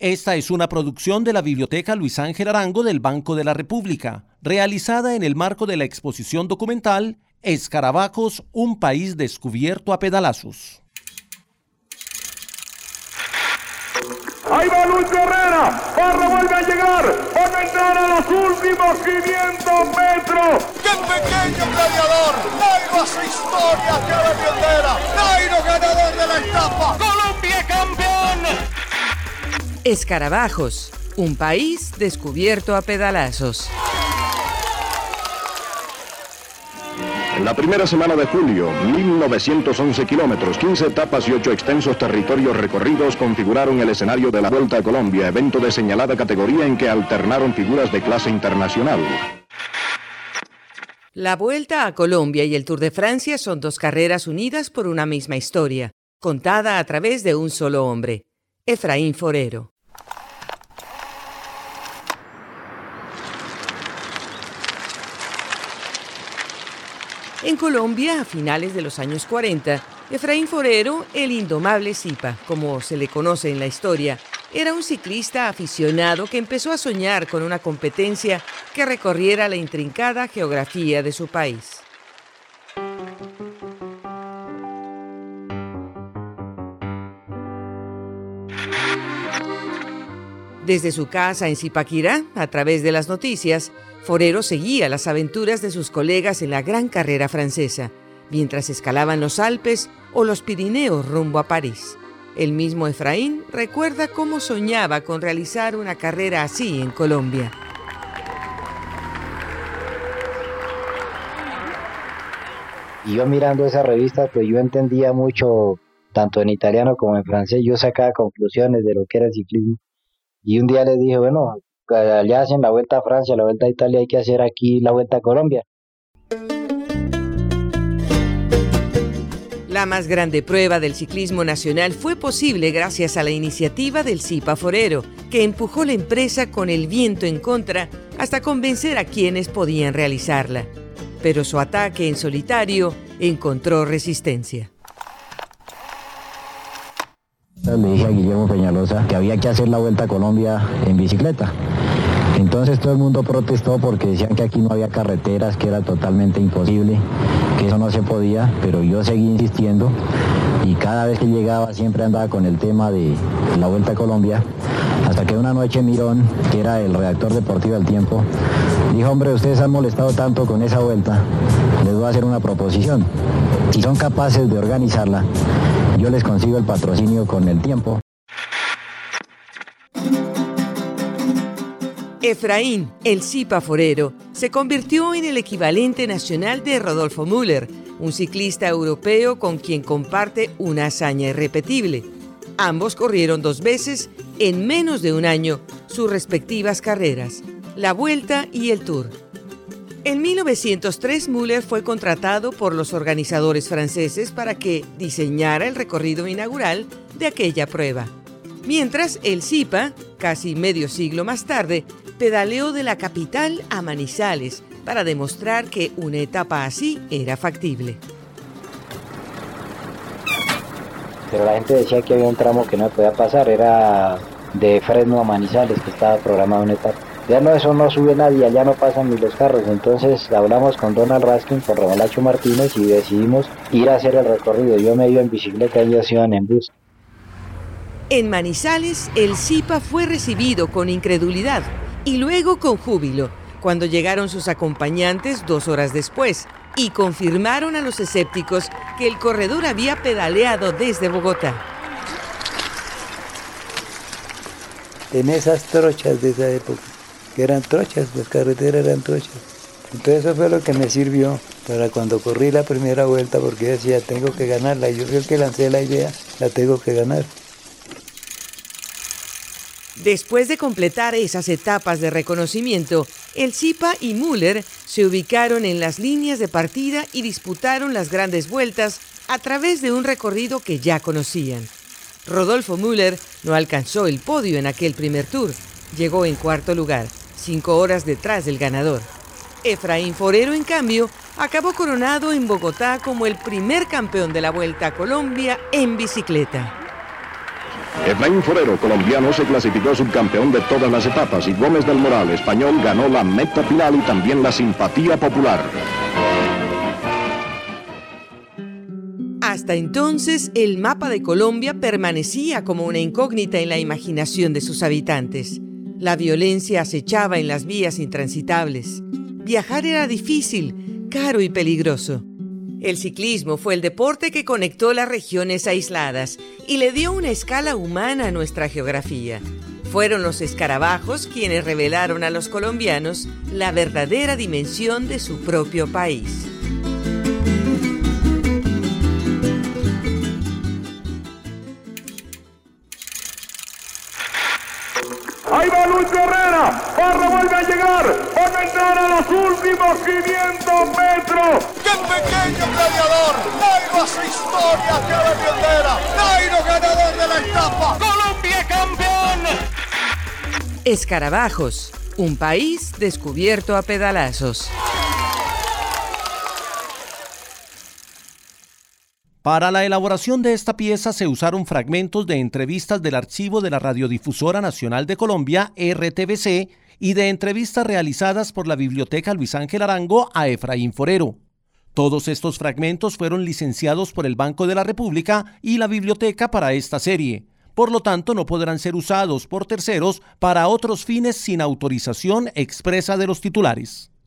Esta es una producción de la Biblioteca Luis Ángel Arango del Banco de la República, realizada en el marco de la exposición documental Escarabajos, un país descubierto a pedalazos. Ahí va Luis Herrera, Barra vuelve a llegar, van a entrar a los últimos 500 metros. ¡Qué pequeño gladiador! Nairo hace historia, que Bandera. Nairo Escarabajos, un país descubierto a pedalazos. En la primera semana de julio, 1911 kilómetros, 15 etapas y 8 extensos territorios recorridos configuraron el escenario de la Vuelta a Colombia, evento de señalada categoría en que alternaron figuras de clase internacional. La Vuelta a Colombia y el Tour de Francia son dos carreras unidas por una misma historia, contada a través de un solo hombre, Efraín Forero. En Colombia, a finales de los años 40, Efraín Forero, el indomable Zipa, como se le conoce en la historia, era un ciclista aficionado que empezó a soñar con una competencia que recorriera la intrincada geografía de su país. Desde su casa en Zipaquirá, a través de las noticias, Forero seguía las aventuras de sus colegas en la gran carrera francesa, mientras escalaban los Alpes o los Pirineos rumbo a París. El mismo Efraín recuerda cómo soñaba con realizar una carrera así en Colombia. Y yo mirando esa revista, pues yo entendía mucho, tanto en italiano como en francés, yo sacaba conclusiones de lo que era el ciclismo. Y un día les dije, bueno, allá hacen la vuelta a Francia, la vuelta a Italia, hay que hacer aquí la vuelta a Colombia. La más grande prueba del ciclismo nacional fue posible gracias a la iniciativa del CIPA Forero, que empujó la empresa con el viento en contra hasta convencer a quienes podían realizarla. Pero su ataque en solitario encontró resistencia. Le dije a Guillermo Peñalosa que había que hacer la vuelta a Colombia en bicicleta. Entonces todo el mundo protestó porque decían que aquí no había carreteras, que era totalmente imposible, que eso no se podía, pero yo seguí insistiendo y cada vez que llegaba siempre andaba con el tema de la Vuelta a Colombia, hasta que una noche Mirón, que era el redactor deportivo del tiempo, dijo, hombre, ustedes han molestado tanto con esa vuelta, les voy a hacer una proposición. Si son capaces de organizarla, yo les consigo el patrocinio con el tiempo. Efraín, el Zipa Forero, se convirtió en el equivalente nacional de Rodolfo Müller, un ciclista europeo con quien comparte una hazaña irrepetible. Ambos corrieron dos veces, en menos de un año, sus respectivas carreras, la Vuelta y el Tour. En 1903 Müller fue contratado por los organizadores franceses para que diseñara el recorrido inaugural de aquella prueba. Mientras el Zipa, casi medio siglo más tarde, pedaleó de la capital a Manizales para demostrar que una etapa así era factible. Pero la gente decía que había un tramo que no podía pasar, era de Fresno a Manizales, que estaba programado una etapa. Ya no, eso no sube nadie, allá no pasan ni los carros. Entonces hablamos con Donald Raskin, con Romolacho Martínez y decidimos ir a hacer el recorrido. Yo me iba en bicicleta y ellos iban en bus. En Manizales, el Zipa fue recibido con incredulidad y luego con júbilo, cuando llegaron sus acompañantes dos horas después y confirmaron a los escépticos que el corredor había pedaleado desde Bogotá. En esas trochas de esa época que eran trochas, las carreteras eran trochas. Entonces eso fue lo que me sirvió para cuando corrí la primera vuelta, porque decía, tengo que ganarla. Yo fui el que lancé la idea, la tengo que ganar. Después de completar esas etapas de reconocimiento, el Zipa y Müller se ubicaron en las líneas de partida y disputaron las grandes vueltas a través de un recorrido que ya conocían. Rodolfo Müller no alcanzó el podio en aquel primer tour, llegó en cuarto lugar cinco horas detrás del ganador. Efraín Forero, en cambio, acabó coronado en Bogotá como el primer campeón de la Vuelta a Colombia en bicicleta. Efraín Forero, colombiano, se clasificó subcampeón de todas las etapas y Gómez del Moral, español, ganó la meta final y también la simpatía popular. Hasta entonces, el mapa de Colombia permanecía como una incógnita en la imaginación de sus habitantes. La violencia acechaba en las vías intransitables. Viajar era difícil, caro y peligroso. El ciclismo fue el deporte que conectó las regiones aisladas y le dio una escala humana a nuestra geografía. Fueron los escarabajos quienes revelaron a los colombianos la verdadera dimensión de su propio país. Va Lucho Herrera. Parra vuelve a llegar. Van a entrar a los últimos 500 metros. ¡Qué pequeño gladiador! Nairo hace historia que Biondera. Nairo ganador de la etapa. Colombia campeón. Escarabajos, un país descubierto a pedalazos. Para la elaboración de esta pieza se usaron fragmentos de entrevistas del archivo de la Radiodifusora Nacional de Colombia, RTBC, y de entrevistas realizadas por la Biblioteca Luis Ángel Arango a Efraín Forero. Todos estos fragmentos fueron licenciados por el Banco de la República y la Biblioteca para esta serie. Por lo tanto, no podrán ser usados por terceros para otros fines sin autorización expresa de los titulares.